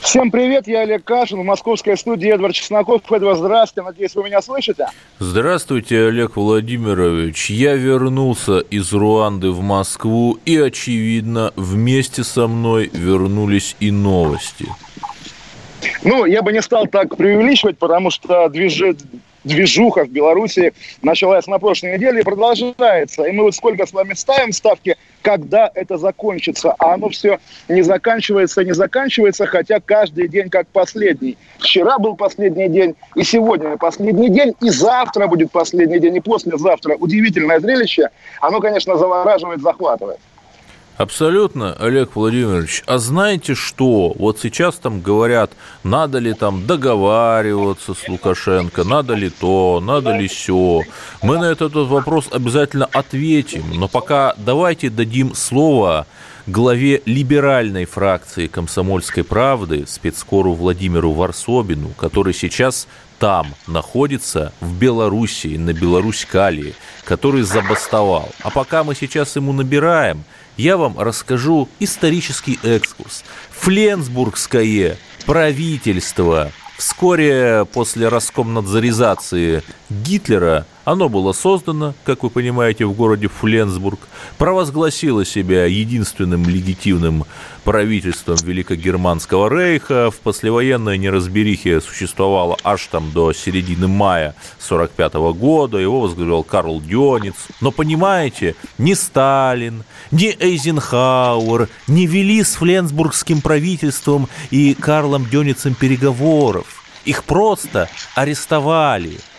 Всем привет, я Олег Кашин, в московской студии Эдвард Чесноков. Эдвард, здравствуйте, надеюсь, вы меня слышите? Здравствуйте, Олег Владимирович. Я вернулся из Руанды в Москву, и, очевидно, вместе со мной вернулись и новости. Ну, я бы не стал так преувеличивать, потому что движ... движуха в Беларуси началась на прошлой неделе и продолжается. И мы вот сколько с вами ставим ставки, когда это закончится. А оно все не заканчивается, не заканчивается, хотя каждый день как последний. Вчера был последний день, и сегодня последний день, и завтра будет последний день, и послезавтра. Удивительное зрелище. Оно, конечно, завораживает, захватывает. Абсолютно, Олег Владимирович. А знаете что? Вот сейчас там говорят, надо ли там договариваться с Лукашенко, надо ли то, надо ли все. Мы на этот вопрос обязательно ответим. Но пока давайте дадим слово главе либеральной фракции «Комсомольской правды» спецкору Владимиру Варсобину, который сейчас там находится, в Белоруссии, на Беларусь-Калии, который забастовал. А пока мы сейчас ему набираем, я вам расскажу исторический экскурс. Фленсбургское правительство вскоре после раскомнадзоризации Гитлера оно было создано, как вы понимаете, в городе Фленсбург, провозгласило себя единственным легитимным правительством Великогерманского рейха. В послевоенной неразберихе существовало аж там до середины мая 1945 года. Его возглавлял Карл Дёниц. Но понимаете, ни Сталин, ни Эйзенхауэр не вели с фленсбургским правительством и Карлом Дёницем переговоров. Их просто арестовали –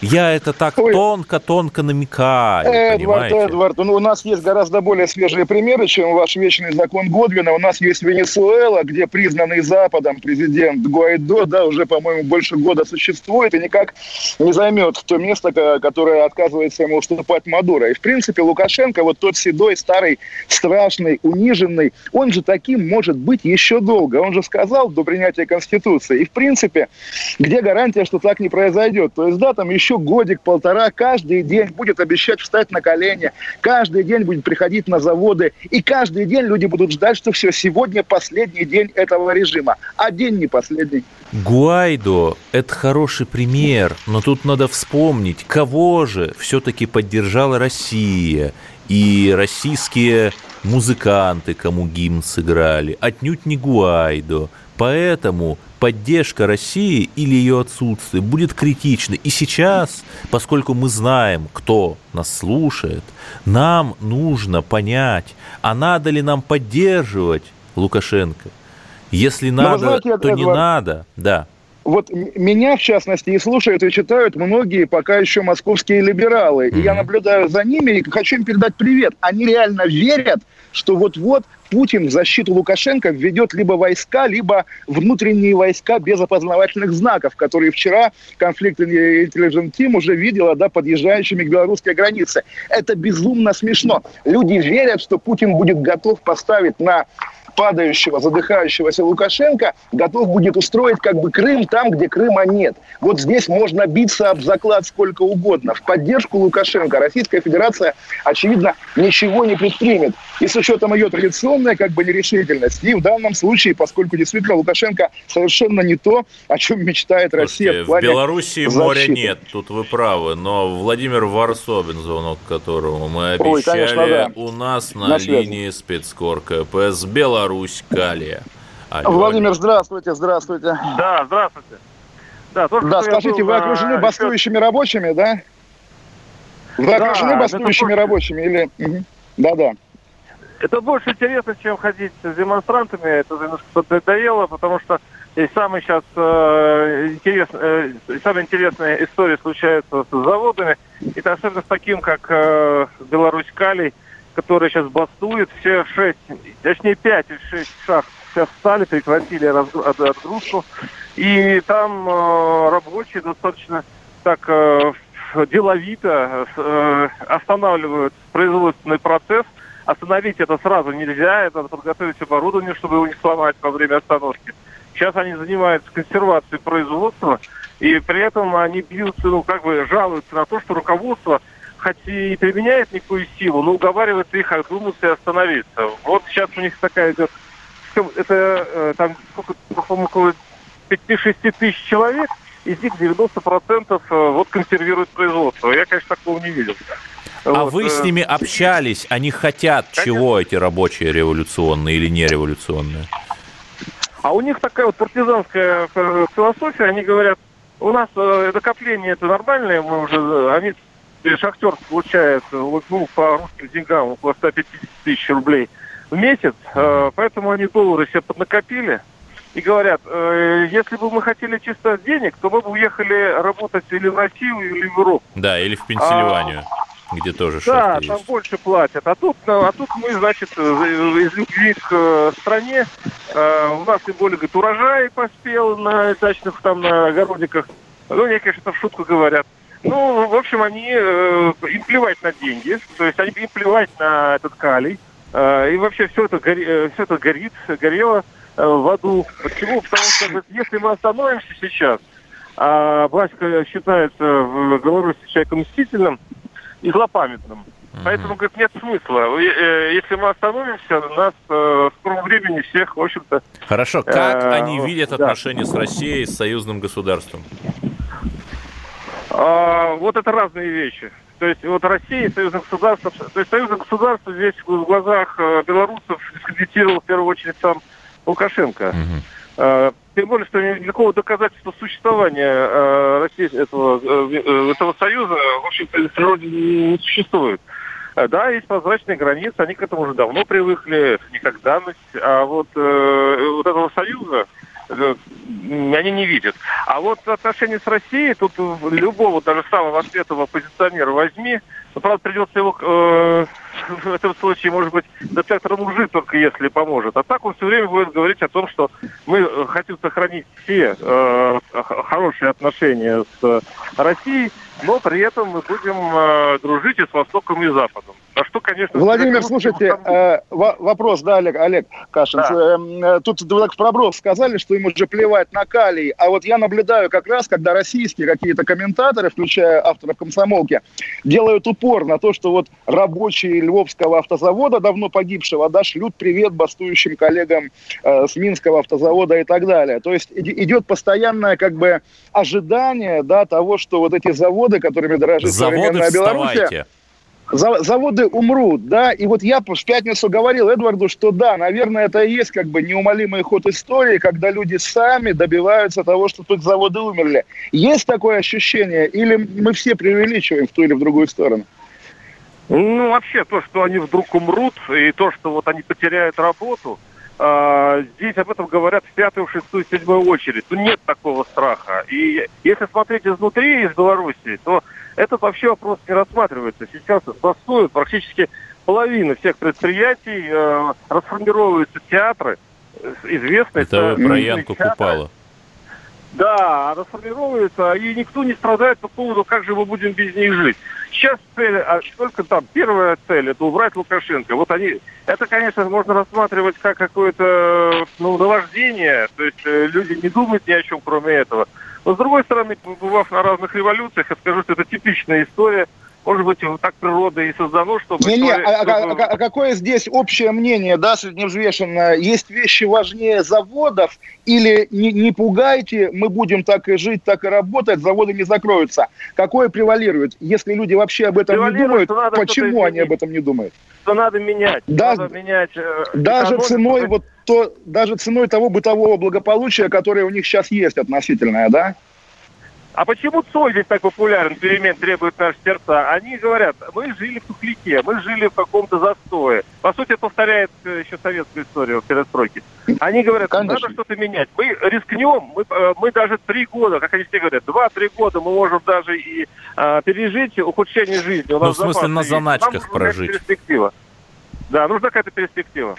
я это так тонко-тонко намекаю, Эдвард, понимаете? Эдвард, ну, у нас есть гораздо более свежие примеры, чем ваш вечный закон Годвина. У нас есть Венесуэла, где признанный Западом президент Гуайдо, да, уже, по-моему, больше года существует и никак не займет то место, которое отказывается ему уступать Мадуро. И, в принципе, Лукашенко, вот тот седой, старый, страшный, униженный, он же таким может быть еще долго. Он же сказал до принятия Конституции. И, в принципе, где гарантия, что так не произойдет? То есть, да, там еще еще годик-полтора каждый день будет обещать встать на колени, каждый день будет приходить на заводы, и каждый день люди будут ждать, что все, сегодня последний день этого режима, а день не последний. Гуайдо – это хороший пример, но тут надо вспомнить, кого же все-таки поддержала Россия и российские музыканты, кому гимн сыграли, отнюдь не Гуайдо. Поэтому поддержка России или ее отсутствие будет критичной. И сейчас, поскольку мы знаем, кто нас слушает, нам нужно понять, а надо ли нам поддерживать Лукашенко. Если надо, знаете, то не надо. Да. Вот меня, в частности, и слушают, и читают многие пока еще московские либералы. Mm-hmm. И я наблюдаю за ними и хочу им передать привет. Они реально верят, что вот-вот Путин в защиту Лукашенко введет либо войска, либо внутренние войска без опознавательных знаков, которые вчера конфликт Intelligent Team уже видела, да, подъезжающими к белорусской границе. Это безумно смешно. Люди верят, что Путин будет готов поставить на падающего, задыхающегося Лукашенко готов будет устроить как бы Крым там, где Крыма нет. Вот здесь можно биться об заклад сколько угодно. В поддержку Лукашенко Российская Федерация, очевидно, ничего не предпримет. И с учетом ее традиционной как бы нерешительности, и в данном случае, поскольку действительно Лукашенко совершенно не то, о чем мечтает Россия Слушайте, в плане В Белоруссии защиты. моря нет, тут вы правы, но Владимир Варсобин, звонок которому мы обещали, Ой, конечно, да. у нас на, на линии спецкор КПС Беларусь. Калия. Алло. Владимир, здравствуйте, здравствуйте. Да, здравствуйте. Да, только да скажите, вы окружены на... бастующими рабочими, да? Вы да, окружены бастующими рабочими или... Да-да. Это больше интересно, чем ходить с демонстрантами. Это немножко надоело, потому что и самый сейчас э, интерес, э, самая интересная история случается с заводами. Это особенно с таким, как э, Беларусь Калий, которые сейчас бастуют, все шесть, точнее пять или шесть шахт сейчас встали, прекратили отгрузку. И там э, рабочие достаточно так э, деловито э, останавливают производственный процесс. Остановить это сразу нельзя, это подготовить оборудование, чтобы его не сломать во время остановки. Сейчас они занимаются консервацией производства, и при этом они бьются, ну, как бы жалуются на то, что руководство хоть и применяет некую силу, но уговаривает их одуматься и остановиться. Вот сейчас у них такая идет... Это э, там сколько, около 5-6 тысяч человек, из них 90% э, вот консервируют производство. Я, конечно, такого не видел. А вот, вы с э, ними общались? Они хотят конечно. чего, эти рабочие революционные или нереволюционные? А у них такая вот партизанская философия. Они говорят, у нас накопление это нормальное, мы уже, они шахтер получает ну, по русским деньгам около 150 тысяч рублей в месяц, э, поэтому они доллары себе поднакопили и говорят, э, если бы мы хотели чисто денег, то мы бы уехали работать или в Россию, или в Европу. Да, или в Пенсильванию. А, где тоже Да, там есть. больше платят. А тут, а тут мы, значит, из любви к э, стране, у нас тем более, говорит, урожай поспел на дачных там на огородниках. Ну, мне, конечно, это в шутку говорят. Ну, в общем, они, э, им плевать на деньги, то есть они, им плевать на этот калий. Э, и вообще все это, гори, э, все это горит, горело э, в аду. Почему? Потому что если мы остановимся сейчас, а Васька считается в Беларуси человеком мстительным и злопамятным. Mm-hmm. Поэтому, говорит, нет смысла. Э, если мы остановимся, нас э, в скором времени всех, в общем-то... Хорошо, как э, они видят да. отношения с Россией, с союзным государством? А, вот это разные вещи. То есть вот Россия и союзное государство, то есть союзное государство здесь в глазах э, белорусов дискредитировал в первую очередь сам Лукашенко. Угу. Тем более, что никакого доказательства существования э, России, этого, э, этого союза, в общем-то, не существует. Да, есть прозрачные границы, они к этому уже давно привыкли, не как данность. А вот, э, вот этого союза, Э, они не видят. А вот отношения с Россией, тут любого, даже самого ответного оппозиционера возьми, но, правда, придется его э, в этом случае, может быть, детектором лжи только если поможет. А так он все время будет говорить о том, что мы хотим сохранить все э, хорошие отношения с Россией, но при этом мы будем э, дружить и с Востоком, и с Западом. А что, конечно... Владимир, слушайте, э, вопрос, да, Олег, Олег Кашин. Да. Эм, э, тут так проброс сказали, что им уже плевать на калий. А вот я наблюдаю как раз, когда российские какие-то комментаторы, включая авторов комсомолки, делают упор на то, что вот рабочие Львовского автозавода, давно погибшего, да, шлют привет бастующим коллегам э, с Минского автозавода и так далее. То есть идет постоянное как бы ожидание, да, того, что вот эти заводы, которыми дорожит Заводы современная Беларусь, заводы умрут, да, и вот я в пятницу говорил Эдварду, что да, наверное, это и есть как бы неумолимый ход истории, когда люди сами добиваются того, что тут заводы умерли. Есть такое ощущение, или мы все преувеличиваем в ту или в другую сторону? Ну, вообще, то, что они вдруг умрут, и то, что вот они потеряют работу, э, здесь об этом говорят в пятую, шестую, седьмую очередь. Ну, нет такого страха. И если смотреть изнутри, из Беларуси, то этот вообще вопрос не рассматривается. Сейчас бастуют практически половина всех предприятий, э, расформировываются театры, э, известные. Это вы про Янку Купала. Да, расформировываются, и никто не страдает по поводу, как же мы будем без них жить. Сейчас цель, а только там первая цель, это убрать Лукашенко. Вот они, это, конечно, можно рассматривать как какое-то ну, наваждение, то есть э, люди не думают ни о чем, кроме этого. Но, с другой стороны, побывав на разных революциях, я скажу, что это типичная история – может быть, так природа и создано, чтобы... Не, не, а, а, а, а какое здесь общее мнение, да, средневзвешенное? Есть вещи важнее заводов или не, не пугайте, мы будем так и жить, так и работать, заводы не закроются. Какое превалирует? Если люди вообще об этом не думают, почему они об этом не думают? Что надо менять. Да, надо менять э, даже ценой вот то, даже ценой того бытового благополучия, которое у них сейчас есть относительное, да? А почему Цой здесь так популярен, перемен требует наши сердца? Они говорят, мы жили в тухляке, мы жили в каком-то застое. По сути, повторяет э, еще советскую историю в перестройке. Они говорят, Конечно. надо что-то менять. Мы рискнем, мы, э, мы даже три года, как они все говорят, два-три года мы можем даже и а, пережить ухудшение жизни. У нас ну, в смысле, на заначках прожить. Перспектива. Да, нужна какая-то перспектива.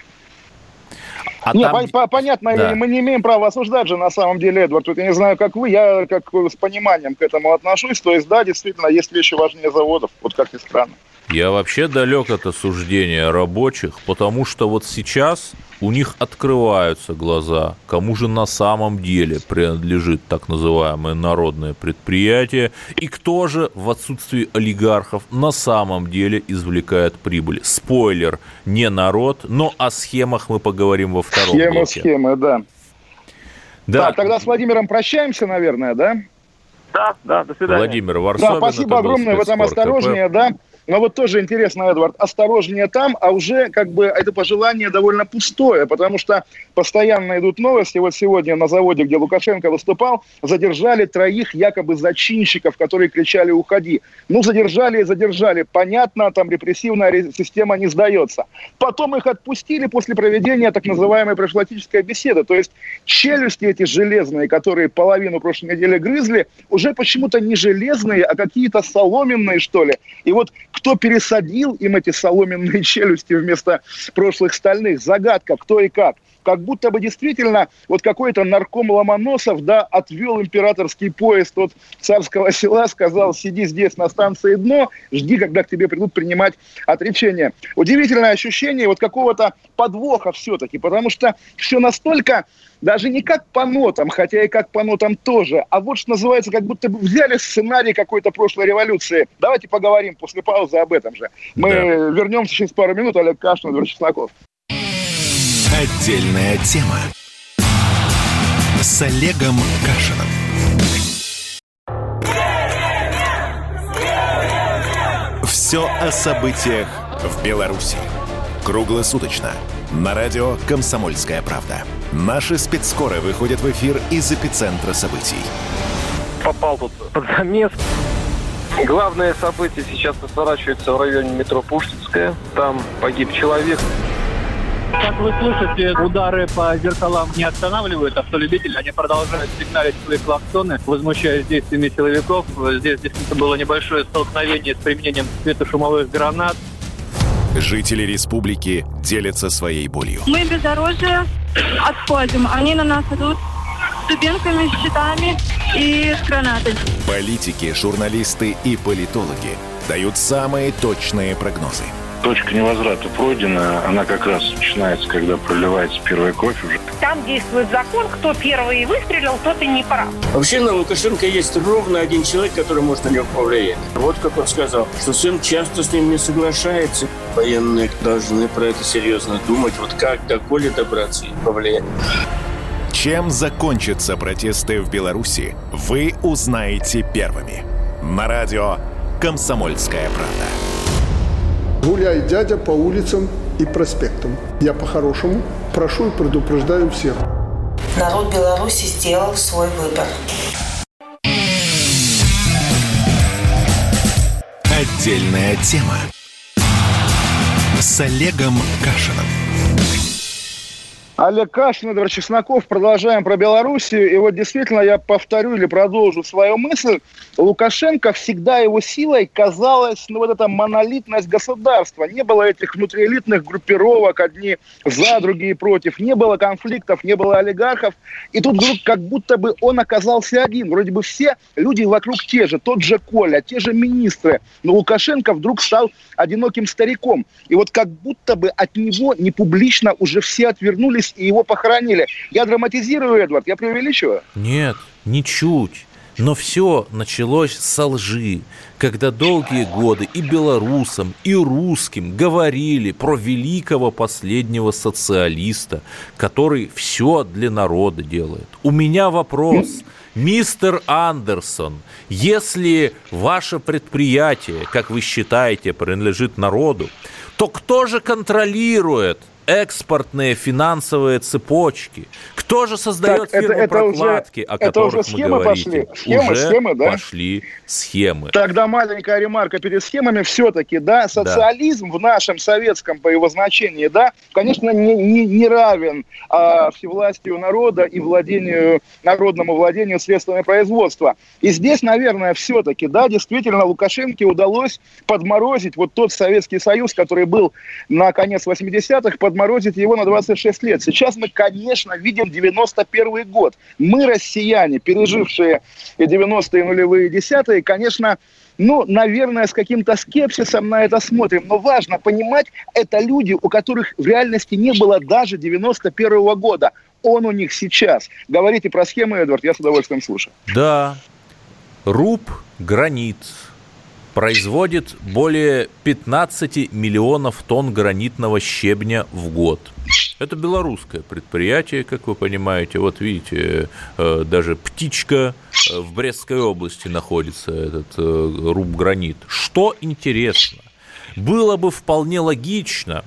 А не, там... по понятно, да. мы не имеем права осуждать же на самом деле, Эдвард. Вот я не знаю, как вы, я как с пониманием к этому отношусь. То есть, да, действительно, есть вещи важнее заводов, вот как ни странно. Я вообще далек от осуждения рабочих, потому что вот сейчас у них открываются глаза, кому же на самом деле принадлежит так называемое народное предприятие и кто же в отсутствии олигархов на самом деле извлекает прибыль. Спойлер, не народ, но о схемах мы поговорим во втором Схема, блоке. схемы, да. Да. Так, тогда с Владимиром прощаемся, наверное, да? Да, да, до свидания. Владимир Варсобин. Да, спасибо огромное, в этом осторожнее, да. Но вот тоже интересно, Эдвард, осторожнее там, а уже как бы это пожелание довольно пустое, потому что постоянно идут новости. Вот сегодня на заводе, где Лукашенко выступал, задержали троих якобы зачинщиков, которые кричали «Уходи». Ну, задержали и задержали. Понятно, там репрессивная система не сдается. Потом их отпустили после проведения так называемой профилактической беседы. То есть челюсти эти железные, которые половину прошлой недели грызли, уже почему-то не железные, а какие-то соломенные, что ли. И вот кто пересадил им эти соломенные челюсти вместо прошлых стальных? Загадка, кто и как как будто бы действительно вот какой-то нарком Ломоносов, да, отвел императорский поезд от царского села, сказал, сиди здесь на станции дно, жди, когда к тебе придут принимать отречение. Удивительное ощущение вот какого-то подвоха все-таки, потому что все настолько даже не как по нотам, хотя и как по нотам тоже, а вот что называется, как будто бы взяли сценарий какой-то прошлой революции. Давайте поговорим после паузы об этом же. Мы да. вернемся через пару минут. Олег Кашин, Эдвард Чесноков. Отдельная тема с Олегом Кашином. Все о событиях в Беларуси. Круглосуточно на радио «Комсомольская правда». Наши спецскоры выходят в эфир из эпицентра событий. Попал тут под замес. Главное событие сейчас разворачивается в районе метро Пушкинская. Там погиб человек. Как вы слышите, удары по зеркалам не останавливают автолюбителей. Они продолжают сигналить свои клаксоны, возмущаясь действиями силовиков. Здесь действительно было небольшое столкновение с применением светошумовых гранат. Жители республики делятся своей болью. Мы бездорожье отходим. Они на нас идут с дубинками, с щитами и с гранатами. Политики, журналисты и политологи дают самые точные прогнозы – точка невозврата пройдена, она как раз начинается, когда проливается первый кофе уже. Там действует закон, кто первый выстрелил, тот и не прав. Вообще на Лукашенко есть ровно один человек, который может на него повлиять. Вот как он сказал, что сын часто с ним не соглашается. Военные должны про это серьезно думать, вот как до Коли добраться и повлиять. Чем закончатся протесты в Беларуси, вы узнаете первыми. На радио «Комсомольская правда». Гуляй, дядя, по улицам и проспектам. Я по-хорошему прошу и предупреждаю всех. Народ Беларуси сделал свой выбор. Отдельная тема с Олегом Кашиным. Олег Кашин, Эдвард Чесноков. Продолжаем про Белоруссию. И вот действительно я повторю или продолжу свою мысль. Лукашенко всегда его силой казалась ну, вот эта монолитность государства. Не было этих внутриэлитных группировок, одни за, другие против. Не было конфликтов, не было олигархов. И тут вдруг как будто бы он оказался один. Вроде бы все люди вокруг те же. Тот же Коля, те же министры. Но Лукашенко вдруг стал одиноким стариком. И вот как будто бы от него не публично уже все отвернулись и его похоронили. Я драматизирую, Эдвард, я преувеличиваю? Нет, ничуть. Но все началось со лжи, когда долгие годы и белорусам, и русским говорили про великого последнего социалиста, который все для народа делает. У меня вопрос. Мистер Андерсон, если ваше предприятие, как вы считаете, принадлежит народу, то кто же контролирует экспортные финансовые цепочки. Кто же создает так, фирму это, это прокладки, уже, о которых это уже схемы вы говорите? Пошли. Схемы, уже схемы, да? пошли схемы. Тогда маленькая ремарка перед схемами. Все-таки, да, социализм да. в нашем советском по его значению, да, конечно, не, не, не равен а, всевластию народа и владению, народному владению средствами производства. И здесь, наверное, все-таки, да, действительно, Лукашенко удалось подморозить вот тот Советский Союз, который был на конец 80-х, под подморозить его на 26 лет. Сейчас мы, конечно, видим 91 год. Мы, россияне, пережившие и 90-е, нулевые, десятые, конечно, ну, наверное, с каким-то скепсисом на это смотрим. Но важно понимать, это люди, у которых в реальности не было даже 91 -го года. Он у них сейчас. Говорите про схему, Эдвард, я с удовольствием слушаю. Да, руб гранит производит более 15 миллионов тонн гранитного щебня в год. Это белорусское предприятие, как вы понимаете. Вот видите, э, даже птичка э, в Брестской области находится, этот э, руб гранит. Что интересно, было бы вполне логично,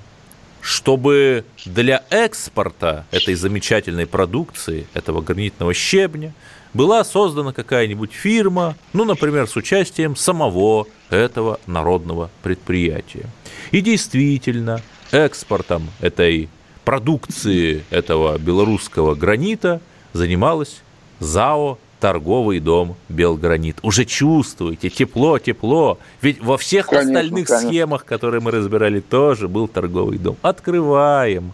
чтобы для экспорта этой замечательной продукции, этого гранитного щебня, была создана какая-нибудь фирма, ну, например, с участием самого этого народного предприятия. И действительно, экспортом этой продукции этого белорусского гранита занималась ЗАО торговый дом Белгранит. Уже чувствуете, тепло, тепло. Ведь во всех конечно, остальных конечно. схемах, которые мы разбирали, тоже был торговый дом. Открываем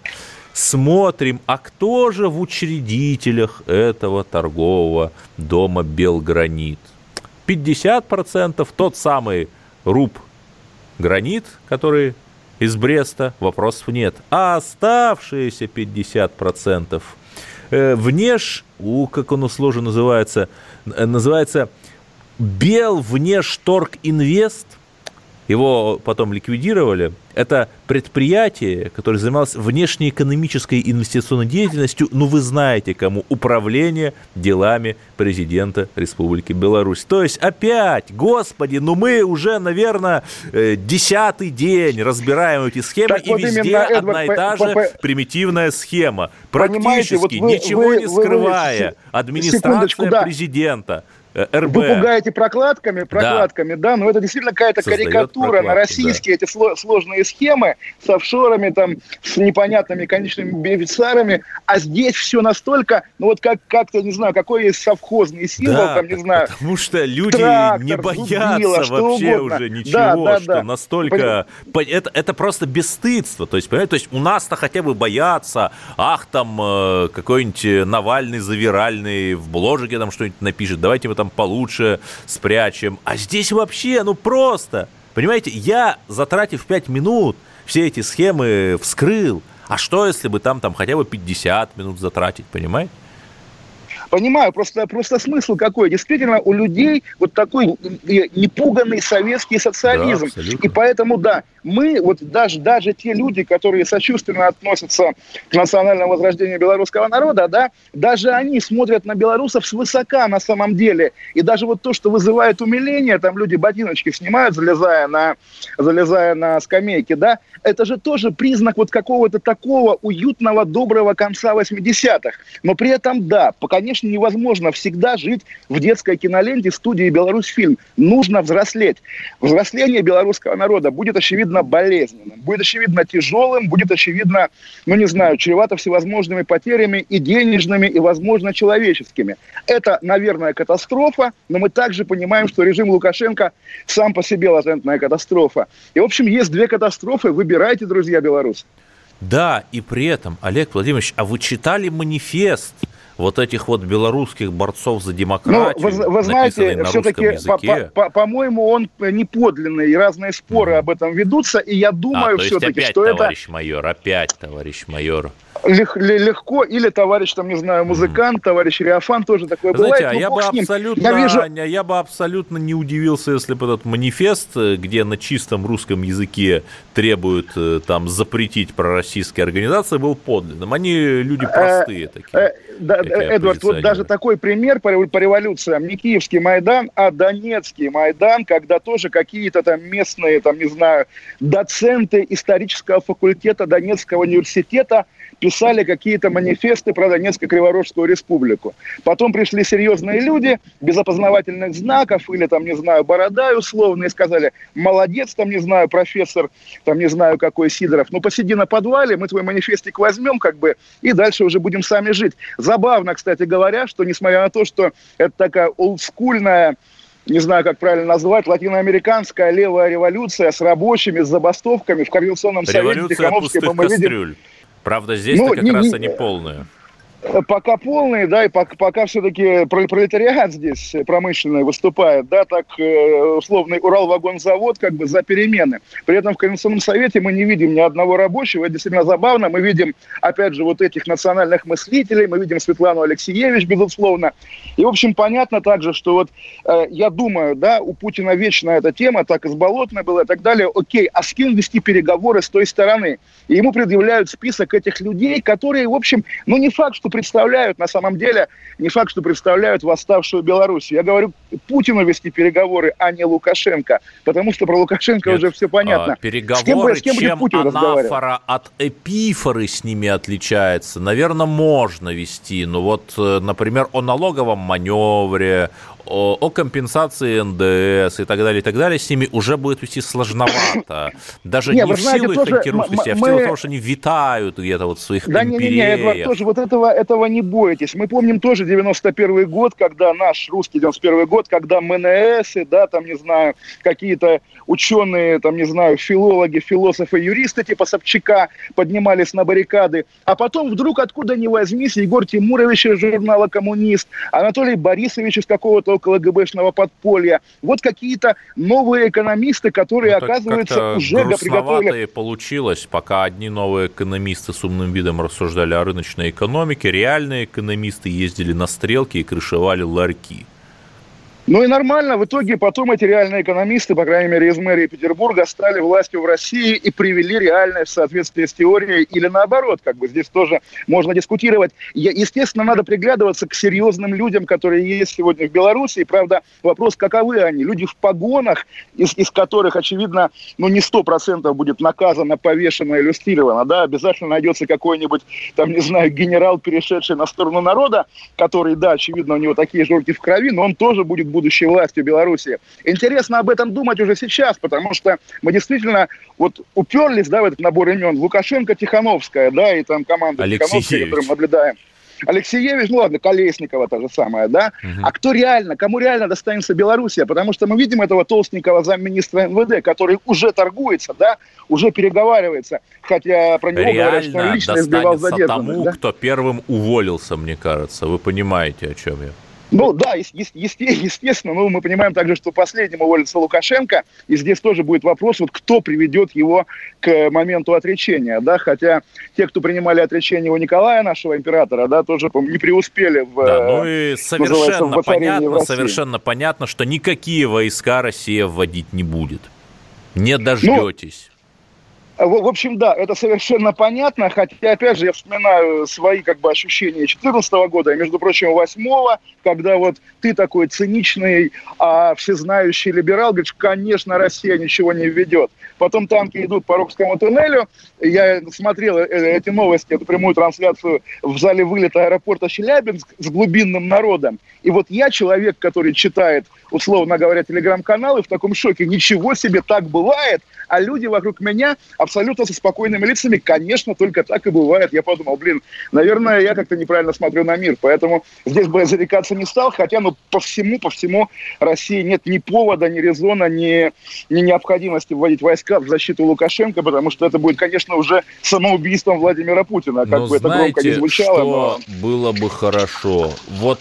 смотрим, а кто же в учредителях этого торгового дома Белгранит. 50% тот самый Руб Гранит, который из Бреста, вопросов нет. А оставшиеся 50% э, внеш, у, как оно сложно называется, э, называется Бел Внешторг Инвест – его потом ликвидировали. Это предприятие, которое занималось внешнеэкономической инвестиционной деятельностью, ну вы знаете кому, управление делами президента Республики Беларусь. То есть опять, господи, ну мы уже, наверное, э, десятый день разбираем эти схемы, так и вот везде Эдвард, одна и та же по, примитивная схема. Практически, вот вы, ничего вы, не скрывая, вы, вы, администрация да. президента РБ. Вы пугаете прокладками, прокладками, да, да но это действительно какая-то карикатура на российские да. эти сложные схемы с офшорами, там, с непонятными конечными бенефициарами, а здесь все настолько, ну вот как, как-то, не знаю, какой есть совхозный символ, да, там, не знаю. Потому что люди трактор, не боятся зубила, вообще угодно. уже ничего, да, да, что да. настолько... Это, это просто бесстыдство, то есть, понимаете, то есть у нас-то хотя бы боятся, ах, там, э, какой-нибудь Навальный завиральный в бложике там что-нибудь напишет, давайте мы там там получше спрячем. А здесь вообще, ну просто. Понимаете, я, затратив 5 минут, все эти схемы вскрыл. А что, если бы там, там хотя бы 50 минут затратить, понимаете? Понимаю, просто, просто смысл какой. Действительно, у людей вот такой непуганный советский социализм. Да, и поэтому, да, мы, вот даже, даже те люди, которые сочувственно относятся к национальному возрождению белорусского народа, да, даже они смотрят на белорусов свысока на самом деле. И даже вот то, что вызывает умиление, там люди ботиночки снимают, залезая на, залезая на скамейки, да, это же тоже признак вот какого-то такого уютного, доброго конца 80-х. Но при этом, да, конечно, невозможно всегда жить в детской киноленте студии «Беларусь фильм». Нужно взрослеть. Взросление белорусского народа будет, очевидно, болезненным, будет, очевидно, тяжелым, будет, очевидно, ну, не знаю, чревато всевозможными потерями и денежными, и, возможно, человеческими. Это, наверное, катастрофа, но мы также понимаем, что режим Лукашенко сам по себе латентная катастрофа. И, в общем, есть две катастрофы. Выбирайте, друзья белорусы. Да, и при этом, Олег Владимирович, а вы читали манифест вот этих вот белорусских борцов за демократию, ну, вы, вы знаете, все-таки, по, по, моему он не подлинный, и разные споры mm. об этом ведутся, и я думаю а, все-таки, что это... товарищ майор, опять, товарищ майор легко, или товарищ, там, не знаю, музыкант, товарищ Реофан тоже такое Знаете, бывает. А я бы, абсолютно, я, вижу... я бы абсолютно не удивился, если бы этот манифест, где на чистом русском языке требуют э, там запретить пророссийские организации, был подлинным. Они люди э, простые такие. Э, да, Эдвард, вот даже такой пример по, по революциям, не Киевский Майдан, а Донецкий Майдан, когда тоже какие-то там местные, там, не знаю, доценты исторического факультета Донецкого университета писали какие-то манифесты про Донецко-Криворожскую республику. Потом пришли серьезные люди без опознавательных знаков или там, не знаю, борода условно, и сказали, молодец, там, не знаю, профессор, там, не знаю, какой Сидоров, ну, посиди на подвале, мы твой манифестик возьмем, как бы, и дальше уже будем сами жить. Забавно, кстати говоря, что несмотря на то, что это такая олдскульная не знаю, как правильно назвать, латиноамериканская левая революция с рабочими, с забастовками в Координационном совете Тихановской, мы видим, Правда, здесь-то Ну, как не- раз не- они полные. Э, Пока полные, да, и пока, пока все-таки пролетариат здесь промышленный выступает, да, так э, условный Уралвагонзавод как бы за перемены. При этом в Координационном совете мы не видим ни одного рабочего, это действительно забавно. Мы видим, опять же, вот этих национальных мыслителей, мы видим Светлану Алексеевич, безусловно. И, в общем, понятно также, что вот э, я думаю, да, у Путина вечно эта тема, так изболотная была и так далее. Окей, а с кем вести переговоры с той стороны? И ему предъявляют список этих людей, которые, в общем, ну не факт, что представляют, на самом деле, не факт, что представляют восставшую Беларусь. Я говорю, Путину вести переговоры, а не Лукашенко, потому что про Лукашенко Нет, уже все понятно. а, переговоры, с кем, с кем чем Путин анафора от эпифоры с ними отличается, наверное, можно вести. Ну вот, э, например, о налоговом маневре, о, о компенсации НДС и так далее, и так далее, с ними уже будет вести сложновато. Даже Не, не в знаете, силу их антирусскости, а в мы- силу того, что они витают где-то вот в своих Да не, не, не, Эдвард, империях. тоже вот этого, этого не бойтесь. Мы помним тоже 91 год, когда наш русский 91 год, когда МНСы, да, там, не знаю, какие-то ученые, там, не знаю, филологи, философы, юристы типа Собчака поднимались на баррикады. А потом вдруг откуда ни возьмись, Егор Тимурович из журнала «Коммунист», Анатолий Борисович из какого-то около ГБшного подполья. Вот какие-то новые экономисты, которые, Ну, как-то уже приготовили... получилось, пока одни новые экономисты с умным видом рассуждали о рыночной экономике, реальные экономисты ездили на стрелки и крышевали ларьки. Ну и нормально, в итоге потом эти реальные экономисты, по крайней мере из мэрии Петербурга, стали властью в России и привели реальность в соответствии с теорией или наоборот, как бы здесь тоже можно дискутировать. Естественно, надо приглядываться к серьезным людям, которые есть сегодня в Беларуси. И, правда, вопрос, каковы они? Люди в погонах, из, из которых, очевидно, ну не сто процентов будет наказано, повешено, иллюстрировано, да, обязательно найдется какой-нибудь, там, не знаю, генерал, перешедший на сторону народа, который, да, очевидно, у него такие же в крови, но он тоже будет будущей властью Беларуси. Интересно об этом думать уже сейчас, потому что мы действительно вот уперлись, да, в этот набор имен. Лукашенко, Тихановская, да, и там команда Тихановская, Алексеевич. которую мы наблюдаем. Алексеевич, ну ладно, Колесникова та же самая, да? А кто реально, кому реально достанется Белоруссия? Потому что мы видим этого толстенького замминистра МВД, который уже торгуется, да, уже переговаривается, хотя про него говорят, что он Реально лично избивал задержанных, тому, да? кто первым уволился, мне кажется. Вы понимаете, о чем я. Ну да, ес- ес- есте- естественно, но мы понимаем также, что последним уволится Лукашенко, и здесь тоже будет вопрос, вот кто приведет его к моменту отречения, да, хотя те, кто принимали отречение у Николая, нашего императора, да, тоже, не преуспели в... Да, ну э, и называется, в совершенно понятно, совершенно понятно, что никакие войска Россия вводить не будет. Не дождетесь. В, в общем, да, это совершенно понятно, хотя, опять же, я вспоминаю свои как бы ощущения 2014 года, и, между прочим, 8 когда вот ты такой циничный, а всезнающий либерал, говоришь, конечно, Россия ничего не ведет. Потом танки идут по Рокскому туннелю, я смотрел э, эти новости, эту прямую трансляцию в зале вылета аэропорта Челябинск с глубинным народом, и вот я человек, который читает, условно говоря, телеграм-каналы, в таком шоке, ничего себе, так бывает, а люди вокруг меня абсолютно со спокойными лицами, конечно, только так и бывает. Я подумал, блин, наверное, я как-то неправильно смотрю на мир, поэтому здесь бы я зарекаться не стал, хотя, ну, по всему, по всему России нет ни повода, ни резона, ни, ни необходимости вводить войска в защиту Лукашенко, потому что это будет, конечно, уже самоубийством Владимира Путина, как Но бы это громко не звучало, что но... было бы хорошо? Вот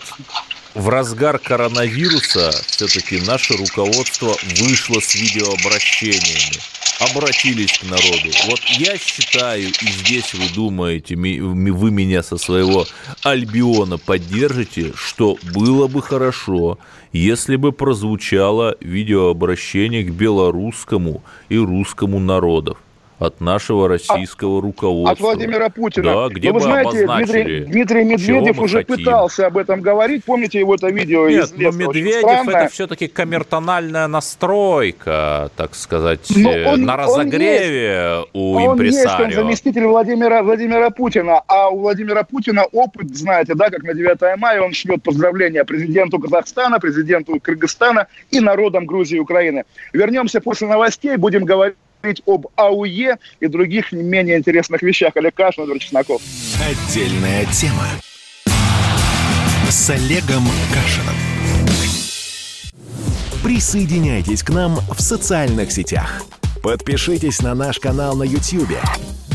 в разгар коронавируса все-таки наше руководство вышло с видеообращениями, обратились к народу. Вот я считаю, и здесь вы думаете, вы меня со своего Альбиона поддержите, что было бы хорошо, если бы прозвучало видеообращение к белорусскому и русскому народов от нашего российского руководства. От Владимира Путина. Да, где Но вы бы знаете, Дмитрий, Дмитрий Медведев уже хотим. пытался об этом говорить. Помните его это видео Нет, из но Медведев это все-таки камертональная настройка, так сказать, Но э, он- на он разогреве у он есть, он заместитель Владимира, Владимира Путина, а у Владимира Путина опыт, знаете, да, как на 9 мая он шлет поздравления президенту Казахстана, президенту Кыргызстана и народам Грузии и Украины. Вернемся после новостей, будем говорить об АУЕ и других не менее интересных вещах. Олег Кашин, Эдвард Чесноков. Отдельная тема с Олегом Кашиным. Присоединяйтесь к нам в социальных сетях. Подпишитесь на наш канал на YouTube.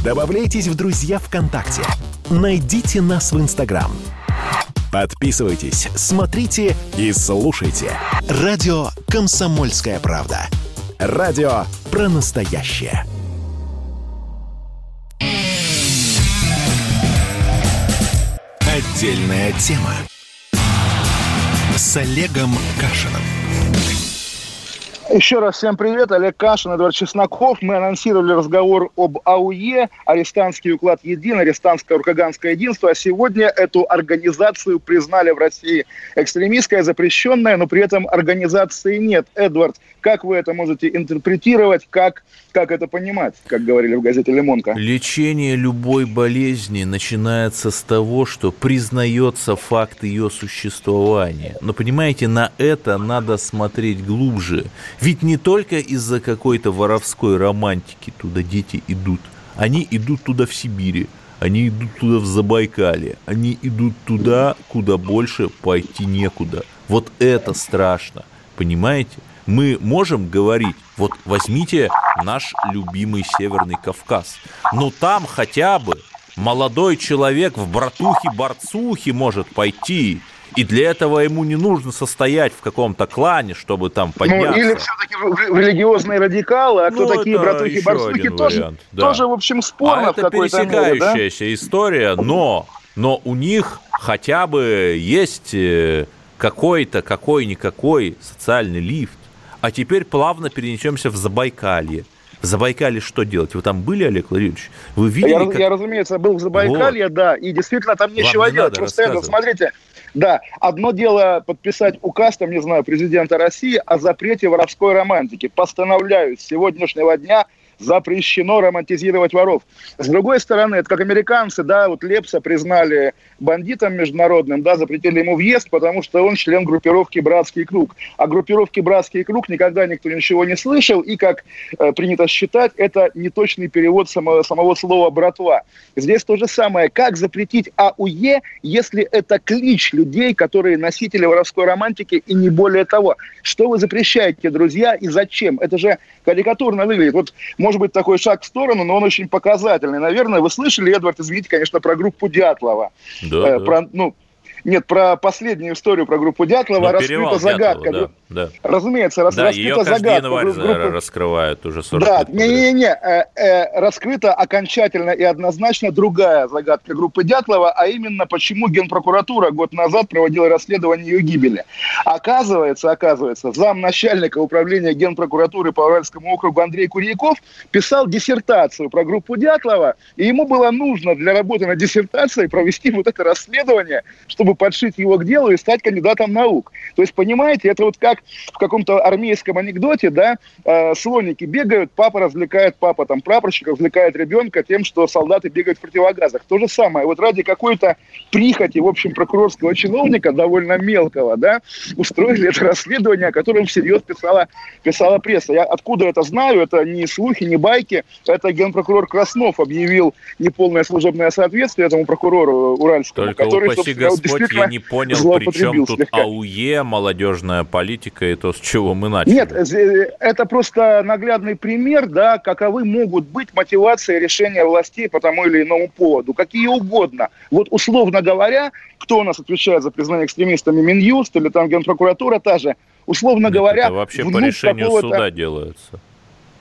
Добавляйтесь в друзья ВКонтакте. Найдите нас в Инстаграм. Подписывайтесь, смотрите и слушайте. Радио «Комсомольская правда». Радио про настоящее. Отдельная тема. С Олегом Кашиным. Еще раз всем привет. Олег Кашин, Эдвард Чесноков. Мы анонсировали разговор об АУЕ, арестантский уклад един, арестантское уркаганское единство. А сегодня эту организацию признали в России экстремистская, запрещенная, но при этом организации нет. Эдвард, как вы это можете интерпретировать, как, как это понимать, как говорили в газете «Лимонка»? Лечение любой болезни начинается с того, что признается факт ее существования. Но понимаете, на это надо смотреть глубже. Ведь не только из-за какой-то воровской романтики туда дети идут. Они идут туда в Сибири, они идут туда в Забайкалье, они идут туда, куда больше пойти некуда. Вот это страшно, понимаете? Мы можем говорить, вот возьмите наш любимый Северный Кавказ, но там хотя бы молодой человек в братухе-борцухе может пойти и для этого ему не нужно состоять в каком-то клане, чтобы там подняться. Ну, или все-таки религиозные радикалы, а кто ну, такие братухи барсуки тоже, вариант, да. тоже, в общем, спорно а в это пересекающаяся мере, да? история, но, но у них хотя бы есть э, какой-то, какой-никакой социальный лифт. А теперь плавно перенесемся в Забайкалье. В Забайкале что делать? Вы там были, Олег Владимирович? Вы видели? Я, как... я разумеется, был в Забайкалье, вот. да, и действительно там нечего Вам не делать. Просто это, смотрите, да, одно дело подписать указ, там, не знаю, президента России о запрете воровской романтики. Постановляю с сегодняшнего дня запрещено романтизировать воров. С другой стороны, это как американцы, да, вот Лепса признали бандитом международным, да, запретили ему въезд, потому что он член группировки «Братский круг». А группировки «Братский круг» никогда никто ничего не слышал, и, как э, принято считать, это неточный перевод самого, самого слова «братва». Здесь то же самое. Как запретить АУЕ, если это клич людей, которые носители воровской романтики, и не более того? Что вы запрещаете, друзья, и зачем? Это же карикатурно выглядит. Вот, может быть, такой шаг в сторону, но он очень показательный. Наверное, вы слышали, Эдвард, извините, конечно, про группу Дятлова. Да, э, да. Про, ну, нет, про последнюю историю про группу Дятлова ну, раскрыта загадка. Дятлова, да, да. Разумеется, рас, да, раскрыта ее загадка. январь группы... раскрывают уже 40 Да, не-не-не, э, э, раскрыта окончательно и однозначно другая загадка группы Дятлова, а именно почему Генпрокуратура год назад проводила расследование ее гибели. Оказывается, оказывается, замначальника управления Генпрокуратуры по Уральскому округу Андрей Курьяков писал диссертацию про группу Дятлова, и ему было нужно для работы над диссертацией провести вот это расследование, чтобы подшить его к делу и стать кандидатом наук. То есть, понимаете, это вот как в каком-то армейском анекдоте, да, э, слоники бегают, папа развлекает, папа там прапорщик развлекает ребенка тем, что солдаты бегают в противогазах. То же самое. Вот ради какой-то прихоти, в общем, прокурорского чиновника, довольно мелкого, да, устроили это расследование, о котором всерьез писала, писала пресса. Я откуда это знаю, это не слухи, не байки, это генпрокурор Краснов объявил неполное служебное соответствие этому прокурору уральскому, Только который, упаси Господь, я не понял, при чем тут слегка. АУЕ, молодежная политика и то, с чего мы начали. Нет, э, это просто наглядный пример, да, каковы могут быть мотивации решения властей по тому или иному поводу, какие угодно. Вот условно говоря, кто у нас отвечает за признание экстремистами, Минюст или там Генпрокуратура та же, условно Нет, говоря... Это вообще по решению суда делается.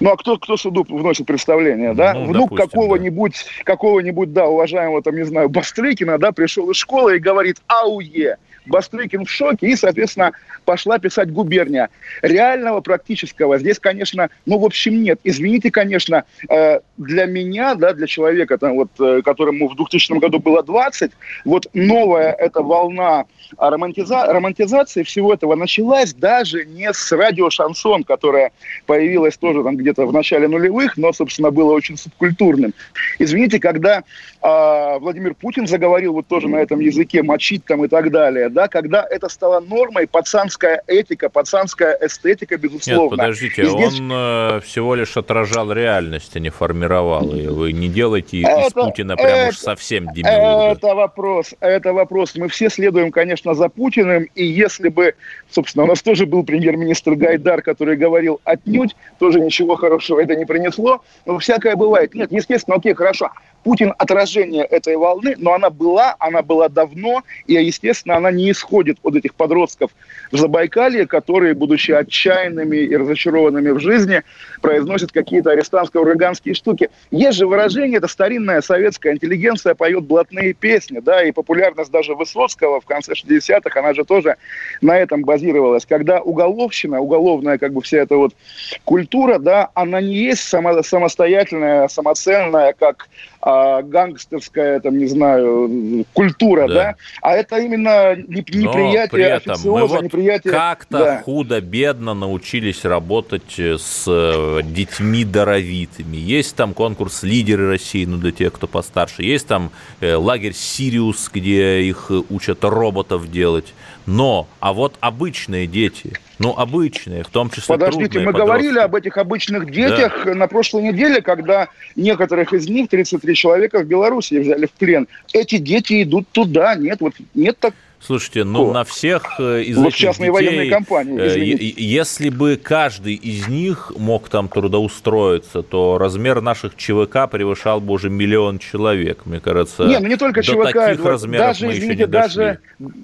Ну а кто, кто суду вносит представление, да? Ну, Внук какого-нибудь, да. какого-нибудь, да, уважаемого, там, не знаю, Бастрыкина, да, пришел из школы и говорит «Ауе!» Бастрыкин в шоке, и, соответственно, пошла писать губерния. Реального практического здесь, конечно, ну, в общем, нет. Извините, конечно, э, для меня, да, для человека, там, вот, э, которому в 2000 году было 20, вот новая эта волна романтиза романтизации всего этого началась даже не с радио «Шансон», которая появилась тоже там где-то в начале нулевых, но, собственно, было очень субкультурным. Извините, когда э, Владимир Путин заговорил вот тоже на этом языке, мочить там и так далее, да, когда это стало нормой, пацанская этика, пацанская эстетика, безусловно. Нет, подождите, здесь... он э, всего лишь отражал реальность, а не формировал ее. Вы не делайте это, из Путина прям это, уж совсем демиурга. Это вопрос, это вопрос. Мы все следуем, конечно, за Путиным, и если бы, собственно, у нас тоже был премьер-министр Гайдар, который говорил отнюдь, тоже ничего хорошего это не принесло, но всякое бывает. Нет, естественно, окей, хорошо. Путин отражение этой волны, но она была, она была давно, и, естественно, она не исходит от этих подростков в Забайкалье, которые, будучи отчаянными и разочарованными в жизни, произносят какие-то арестантско-ураганские штуки. Есть же выражение, это старинная советская интеллигенция поет блатные песни, да, и популярность даже Высоцкого в конце 60-х, она же тоже на этом базировалась. Когда уголовщина, уголовная как бы вся эта вот культура, да, она не есть само, самостоятельная, самоценная, как а, гангстерская, там, не знаю, культура, да, да? а это именно неприятие при этом официоза, вот неприятие... как-то да. худо-бедно научились работать с э, детьми даровитыми. Есть там конкурс «Лидеры России», ну, для тех, кто постарше. Есть там э, лагерь «Сириус», где их учат роботов делать. Но, а вот обычные дети, ну, обычные, в том числе Подождите, мы подростки. говорили об этих обычных детях да. на прошлой неделе, когда некоторых из них, 33 человека в Беларуси взяли в плен. Эти дети идут туда, нет, вот нет так Слушайте, ну О. на всех э, из вот этих частные детей, военные компании, э, извините. если бы каждый из них мог там трудоустроиться, то размер наших ЧВК превышал бы уже миллион человек, мне кажется. Не, ну не только ЧВК, таких размеров даже, мы извините, еще не даже дошли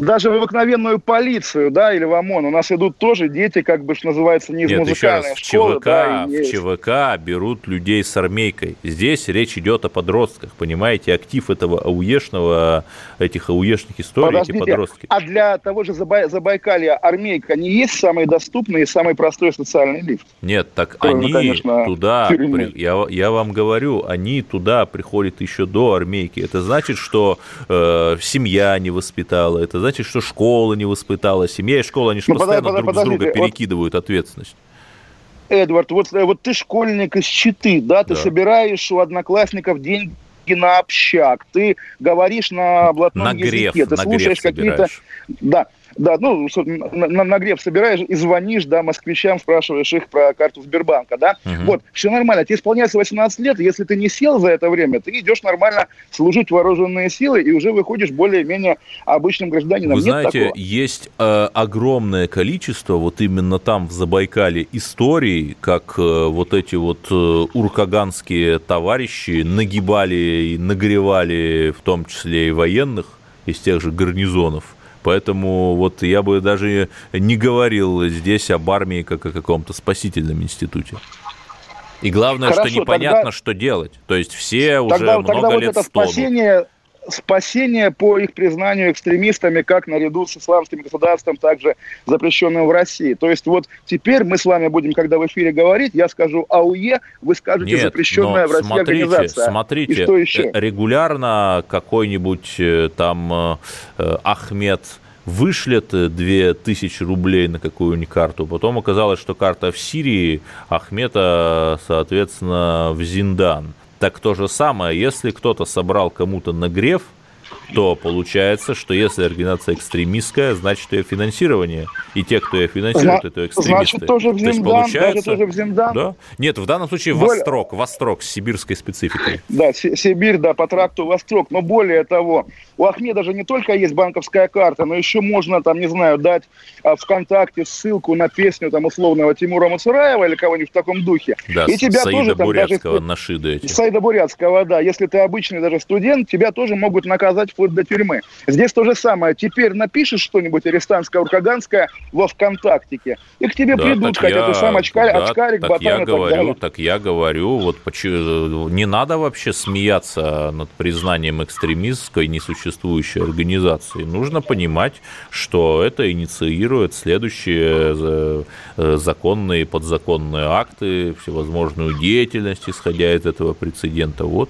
даже в обыкновенную полицию, да, или в ОМОН, у нас идут тоже дети, как бы, что называется, не из Нет, музыкальной раз, школы. В ЧВК, да, в ЧВК берут людей с армейкой. Здесь речь идет о подростках, понимаете, актив этого ауешного, этих ауешных историй, Подождите, эти подростки. а для того же Забай, Забайкалья армейка не есть самый доступный и самый простой социальный лифт? Нет, так Кроме, они конечно, туда, при, я, я вам говорю, они туда приходят еще до армейки. Это значит, что э, семья не воспитала, это значит, значит, что школа не воспитала, семья и школа, они же ну, постоянно подожди, друг подожди, с друга перекидывают вот... ответственность. Эдвард, вот, э, вот ты школьник из Читы, да, ты да. собираешь у одноклассников деньги на общак, ты говоришь на блатном на языке, греф, ты слушаешь какие-то... Да, да, ну, на, на греб собираешь и звонишь, да, москвичам, спрашиваешь их про карту Сбербанка, да. Угу. Вот, все нормально. Тебе исполняется 18 лет, если ты не сел за это время, ты идешь нормально служить вооруженные силы и уже выходишь более-менее обычным гражданином. Вы Нет знаете, такого. есть э, огромное количество вот именно там в Забайкале историй, как э, вот эти вот э, уркаганские товарищи нагибали и нагревали в том числе и военных из тех же гарнизонов Поэтому вот я бы даже не говорил здесь об армии как о каком-то спасительном институте. И главное, Хорошо, что непонятно, тогда... что делать. То есть все тогда, уже тогда много вот лет это стонут. спасение спасение по их признанию экстремистами, как наряду с исламским государством, также запрещенным в России. То есть вот теперь мы с вами будем, когда в эфире говорить, я скажу АУЕ, вы скажете Нет, запрещенная в России смотрите, организация. Смотрите, И что еще? регулярно какой-нибудь э, там э, Ахмед вышлет 2000 рублей на какую-нибудь карту. Потом оказалось, что карта в Сирии, Ахмета, соответственно, в Зиндан. Так то же самое, если кто-то собрал кому-то нагрев, то получается, что если организация экстремистская, значит ее финансирование. И те, кто ее финансирует, это экстремисты. Значит, тоже в Зиндан, то есть, получается, тоже в Зиндан. Да? Нет, в данном случае Более... Вострок, Вострок с сибирской спецификой. Да, Сибирь, да, по тракту Вострок. Но более того, у Ахмеда же не только есть банковская карта, но еще можно, там, не знаю, дать а, ВКонтакте ссылку на песню там условного Тимура Мацураева или кого-нибудь в таком духе. Да, и тебя Саида тоже там Бурятского даже... нашиды эти. Саида Бурятского, да. Если ты обычный даже студент, тебя тоже могут наказать вплоть до тюрьмы. Здесь то же самое. Теперь напишешь что-нибудь арестантское, уркаганское во ВКонтактике, и к тебе да, придут, хотя я, ты сам очкарик, да, очкарик так ботан я говорю, далее. Так я говорю, вот почему, не надо вообще смеяться над признанием экстремистской несуществующей организации. Нужно понимать, что это инициирует следующие э, законные и подзаконные акты, всевозможную деятельность, исходя из этого прецедента. Вот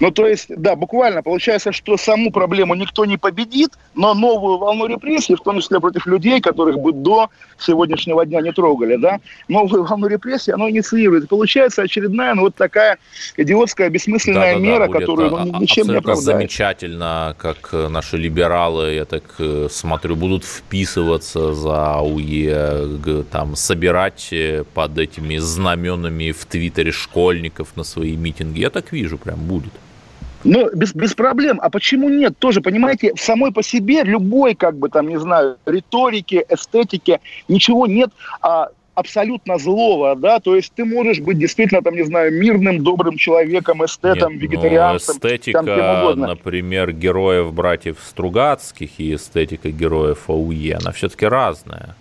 Ну, то есть, да, буквально получается, что саму проблему никто не победит, но новую волну репрессий, в том числе против людей, которых бы до сегодняшнего дня не трогали, да, новую волну репрессий оно инициирует. Получается очередная, ну, вот такая идиотская, бессмысленная да, да, мера, да, которую ну, а, ничем не оправдает. замечательно, как наши либералы, я так э, смотрю, будут вписываться за АУЕ, там, собирать э, под этими знаменами в Твиттере школьников на свои митинги. Я так вижу, прям будет. Ну, без, без проблем. А почему нет? Тоже, понимаете, в самой по себе любой, как бы там, не знаю, риторики, эстетики, ничего нет а, абсолютно злого, да, то есть ты можешь быть действительно, там, не знаю, мирным, добрым человеком, эстетом, нет, вегетарианцем. эстетика, там, например, героев братьев Стругацких и эстетика героев она все-таки разная.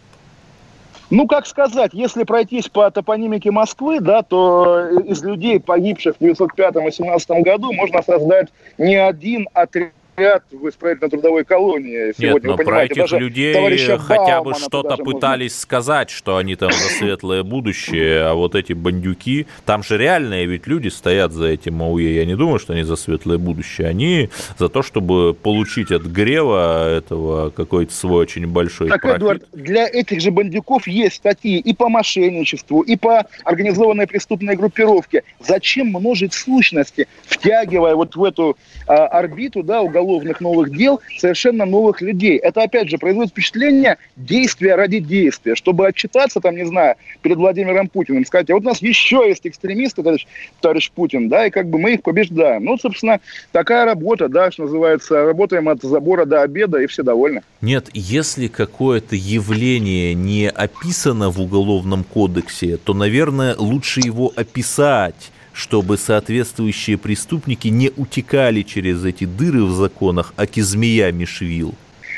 Ну, как сказать, если пройтись по топонимике Москвы, да, то из людей, погибших в 1905-18 году, можно создать не один, а три ряд в исправительно-трудовой колонии сегодня. Нет, но про этих людей хотя бы что-то пытались можно... сказать, что они там за светлое будущее, а вот эти бандюки, там же реальные ведь люди стоят за этим АУЕ. Я не думаю, что они за светлое будущее. Они за то, чтобы получить от Грева этого какой-то свой очень большой Так, профит. Эдуард, для этих же бандюков есть статьи и по мошенничеству, и по организованной преступной группировке. Зачем множить сущности, втягивая вот в эту а, орбиту, да, уголовную уголовных новых дел совершенно новых людей. Это, опять же, производит впечатление действия ради действия, чтобы отчитаться, там, не знаю, перед Владимиром Путиным, сказать, а вот у нас еще есть экстремисты, товарищ, товарищ Путин, да, и как бы мы их побеждаем. Ну, собственно, такая работа, да, что называется, работаем от забора до обеда, и все довольны. Нет, если какое-то явление не описано в Уголовном кодексе, то, наверное, лучше его описать чтобы соответствующие преступники не утекали через эти дыры в законах, аки змея Мишвил?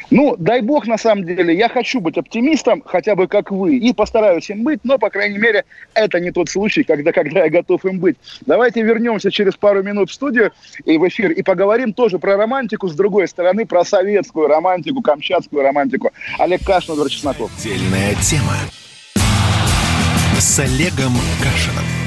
Ну, дай бог, на самом деле, я хочу быть оптимистом, хотя бы как вы, и постараюсь им быть, но, по крайней мере, это не тот случай, когда, когда я готов им быть. Давайте вернемся через пару минут в студию и в эфир, и поговорим тоже про романтику с другой стороны, про советскую романтику, камчатскую романтику. Олег Кашин, Эдвард Чесноков. Отдельная тема с Олегом Кашином.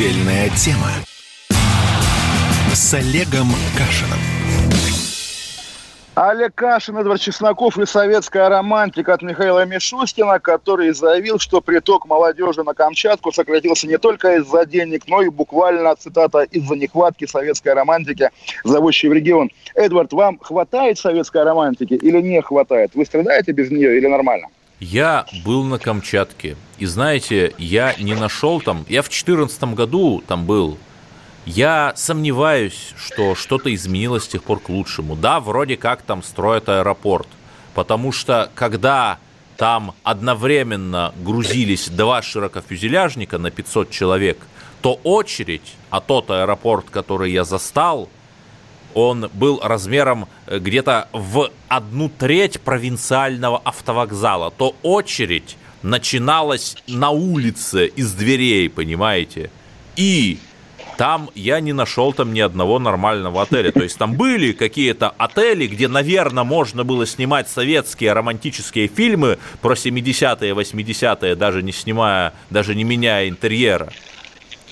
Отдельная тема с Олегом Кашиным. Олег Кашин, Эдвард Чесноков и советская романтика от Михаила Мишустина, который заявил, что приток молодежи на Камчатку сократился не только из-за денег, но и буквально, цитата, из-за нехватки советской романтики, зовущей в регион. Эдвард, вам хватает советской романтики или не хватает? Вы страдаете без нее или нормально? Я был на Камчатке, и знаете, я не нашел там, я в 2014 году там был, я сомневаюсь, что что-то изменилось с тех пор к лучшему. Да, вроде как там строят аэропорт, потому что когда там одновременно грузились два широкофюзеляжника на 500 человек, то очередь, а тот аэропорт, который я застал, он был размером э, где-то в одну треть провинциального автовокзала, то очередь начиналась на улице из дверей, понимаете? И там я не нашел там ни одного нормального отеля. То есть там были какие-то отели, где, наверное, можно было снимать советские романтические фильмы про 70-е, 80-е, даже не снимая, даже не меняя интерьера.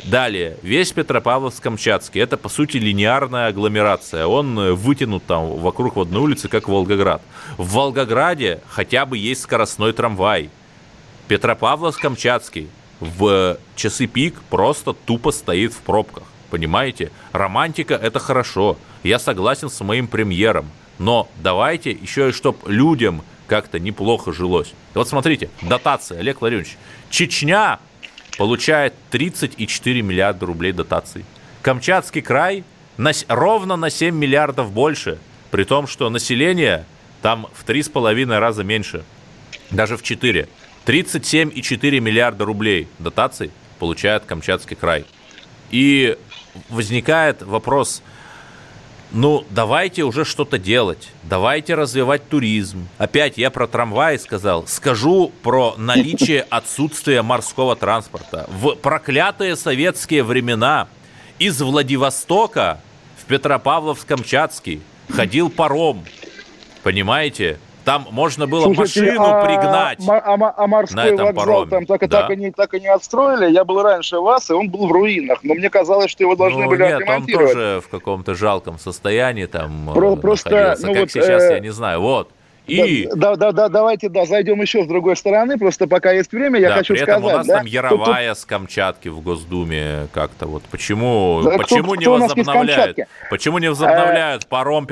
Далее, весь Петропавловск-Камчатский – это, по сути, линейная агломерация. Он вытянут там вокруг в одной улице, как Волгоград. В Волгограде хотя бы есть скоростной трамвай. Петропавловск-Камчатский в часы пик просто тупо стоит в пробках. Понимаете? Романтика – это хорошо. Я согласен с моим премьером. Но давайте еще и чтоб людям как-то неплохо жилось. Вот смотрите, дотация, Олег Владимирович. Чечня получает 34 миллиарда рублей дотаций. Камчатский край на, ровно на 7 миллиардов больше, при том, что население там в 3,5 раза меньше, даже в 4. 37,4 миллиарда рублей дотаций получает Камчатский край. И возникает вопрос, ну, давайте уже что-то делать, давайте развивать туризм. Опять я про трамваи сказал, скажу про наличие отсутствия морского транспорта. В проклятые советские времена из Владивостока в Петропавловск-Камчатский ходил паром, понимаете? Там можно было Слушайте, машину а, пригнать. А, а, а морской на этом вокзал пароме. там так, да. так, и не, так и не отстроили. Я был раньше вас, и он был в руинах. Но мне казалось, что его должны ну, были нет, отремонтировать. он тоже в каком-то жалком состоянии там Про, Просто. Ну, как вот, сейчас, э... я не знаю. Вот. И... Да, да, да, давайте, да, зайдем еще с другой стороны, просто пока есть время, я да, хочу при сказать. этом у нас да, там Яровая тут... с Камчатки в Госдуме как-то вот. Почему, да, почему кто, не кто возобновляют? Почему не возобновляют а... паром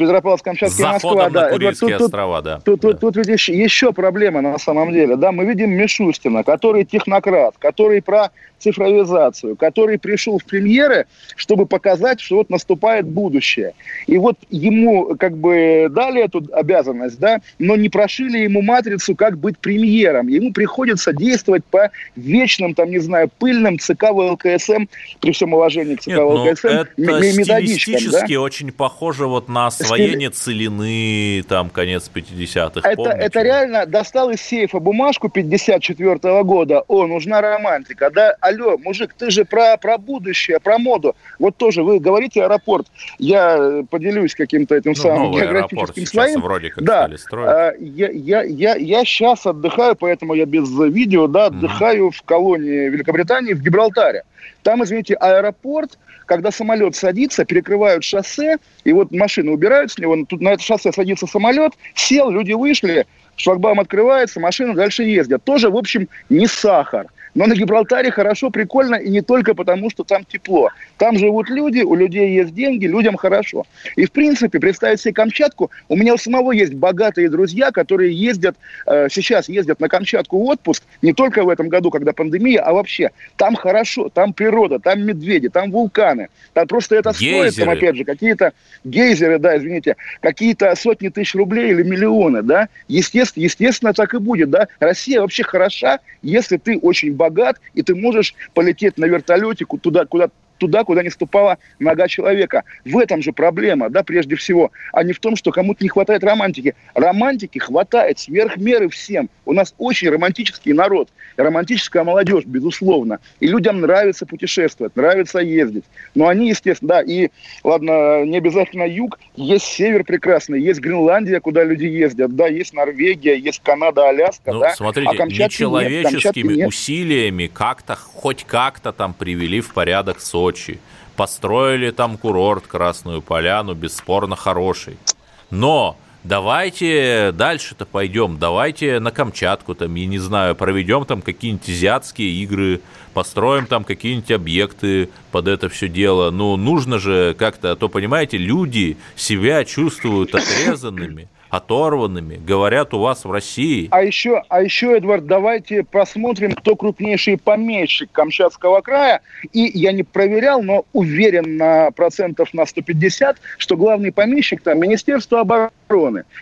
Петропавловск-Камчатский? Петропавловск-Камчатский, Москва. да. Курильские тут, острова, да. Тут, тут, да. тут, тут ведь еще, еще проблема на самом деле. Да, мы видим Мишустина, который технократ, который про цифровизацию, который пришел в премьеры, чтобы показать, что вот наступает будущее. И вот ему как бы дали эту обязанность, да, но не прошили ему матрицу, как быть премьером. Ему приходится действовать по вечным, там, не знаю, пыльным ЦК ВЛКСМ, при всем уважении к ЦК Нет, ну, ВЛКСМ, это стилистически да? очень похоже вот на освоение Стили... целины, там, конец 50-х. Это, это реально достал из сейфа бумажку 54 -го года, о, нужна романтика, да, алло, мужик, ты же про, про будущее, про моду. Вот тоже вы говорите аэропорт. Я э, поделюсь каким-то этим ну, самым географическим своим. вроде как да. стали строить. А, я, я, я, я сейчас отдыхаю, поэтому я без видео, да, отдыхаю mm-hmm. в колонии Великобритании в Гибралтаре. Там, извините, аэропорт, когда самолет садится, перекрывают шоссе, и вот машины убирают с него, тут на это шоссе садится самолет, сел, люди вышли, шлагбаум открывается, машины дальше ездят. Тоже, в общем, не сахар. Но на Гибралтаре хорошо, прикольно, и не только потому, что там тепло. Там живут люди, у людей есть деньги, людям хорошо. И, в принципе, представить себе Камчатку, у меня у самого есть богатые друзья, которые ездят, э, сейчас ездят на Камчатку в отпуск, не только в этом году, когда пандемия, а вообще. Там хорошо, там природа, там медведи, там вулканы. Там просто это гейзеры. стоит, там, опять же, какие-то гейзеры, да, извините, какие-то сотни тысяч рублей или миллионы, да. Естественно, естественно, так и будет, да. Россия вообще хороша, если ты очень богат, и ты можешь полететь на вертолете туда, куда туда, куда не ступала нога человека. В этом же проблема, да, прежде всего, а не в том, что кому-то не хватает романтики. Романтики хватает сверх меры всем. У нас очень романтический народ, романтическая молодежь, безусловно. И людям нравится путешествовать, нравится ездить. Но они, естественно, да, и, ладно, не обязательно юг, есть север прекрасный, есть Гренландия, куда люди ездят, да, есть Норвегия, есть Канада, Аляска, ну, да. Смотрите, а нечеловеческими нет, усилиями как-то, хоть как-то там привели в порядок Сочи Сочи, построили там курорт Красную Поляну, бесспорно хороший. Но давайте дальше-то пойдем, давайте на Камчатку, там, я не знаю, проведем там какие-нибудь азиатские игры, построим там какие-нибудь объекты под это все дело. Ну, нужно же как-то, а то, понимаете, люди себя чувствуют отрезанными оторванными, говорят у вас в России. А еще, а еще, Эдвард, давайте посмотрим, кто крупнейший помещик Камчатского края. И я не проверял, но уверен на процентов на 150, что главный помещик там Министерство обороны.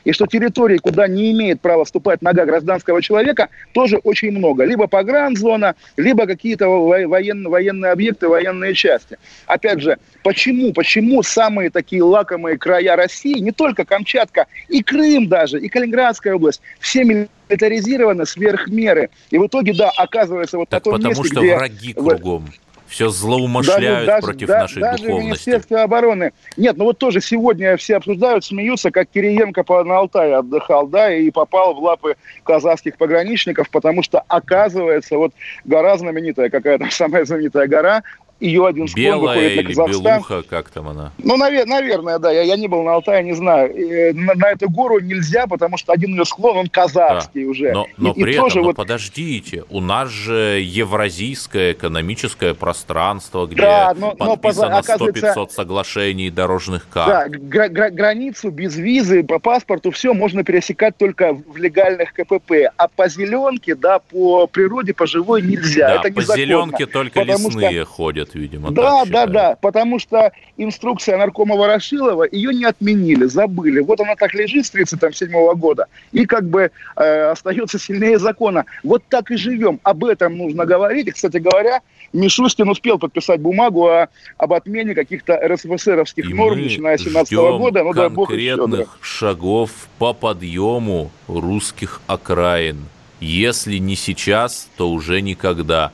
И что территории, куда не имеет права вступать нога гражданского человека, тоже очень много. Либо погранзона, либо какие-то военные, военные объекты, военные части. Опять же, почему, почему самые такие лакомые края России, не только Камчатка, и Крым, даже, и Калининградская область, все милитаризированы сверх меры. И в итоге, да, оказывается, вот так на том потому месте, что где... враги кругом. Все злоумышляют даже, против даже, нашей даже духовности. Министерство обороны. Нет, ну вот тоже сегодня все обсуждают, смеются, как Кириенко по, на Алтае отдыхал, да, и попал в лапы казахских пограничников, потому что, оказывается, вот гора знаменитая, какая-то самая знаменитая гора, ее один склон Белая выходит на Казахстан. белуха, как там она? Ну, навер- наверное, да. Я, я не был на Алтае, не знаю. И, на, на эту гору нельзя, потому что один ее склон, он казахский да. уже. Но, но и, при и этом, тоже но вот... подождите, у нас же евразийское экономическое пространство, где да, но, подписано но, 100-500 соглашений дорожных карт. Да, гра- гра- границу без визы, по паспорту, все можно пересекать только в легальных КПП. А по зеленке, да, по природе, по живой нельзя. Да, Это по зеленке только лесные что... ходят лет, видимо. Да, да, да, потому что инструкция наркома Ворошилова, ее не отменили, забыли. Вот она так лежит с 37 года и как бы э, остается сильнее закона. Вот так и живем. Об этом нужно говорить. И, кстати говоря, Мишустин успел подписать бумагу о, об отмене каких-то РСФСРовских И норм, начиная с 17 ждем года. Ну, дай бог еще, да. конкретных шагов по подъему русских окраин. Если не сейчас, то уже никогда.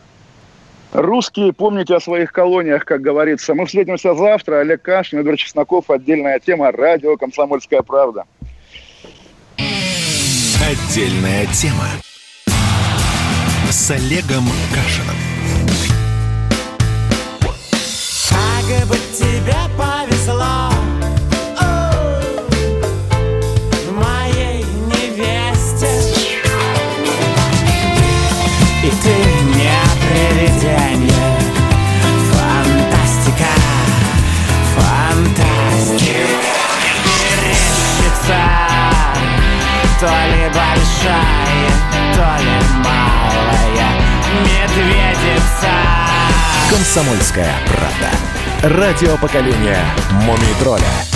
Русские, помните о своих колониях, как говорится. Мы встретимся завтра. Олег Кашин, Эдвард Чесноков. Отдельная тема. Радио «Комсомольская правда». Отдельная тема. С Олегом Кашиным. Как бы тебе повезло моей невесте И ты привидение Фантастика, фантастика Мерещится то ли большая, то ли малая медведица Комсомольская правда. Радио поколения Мумий тролля.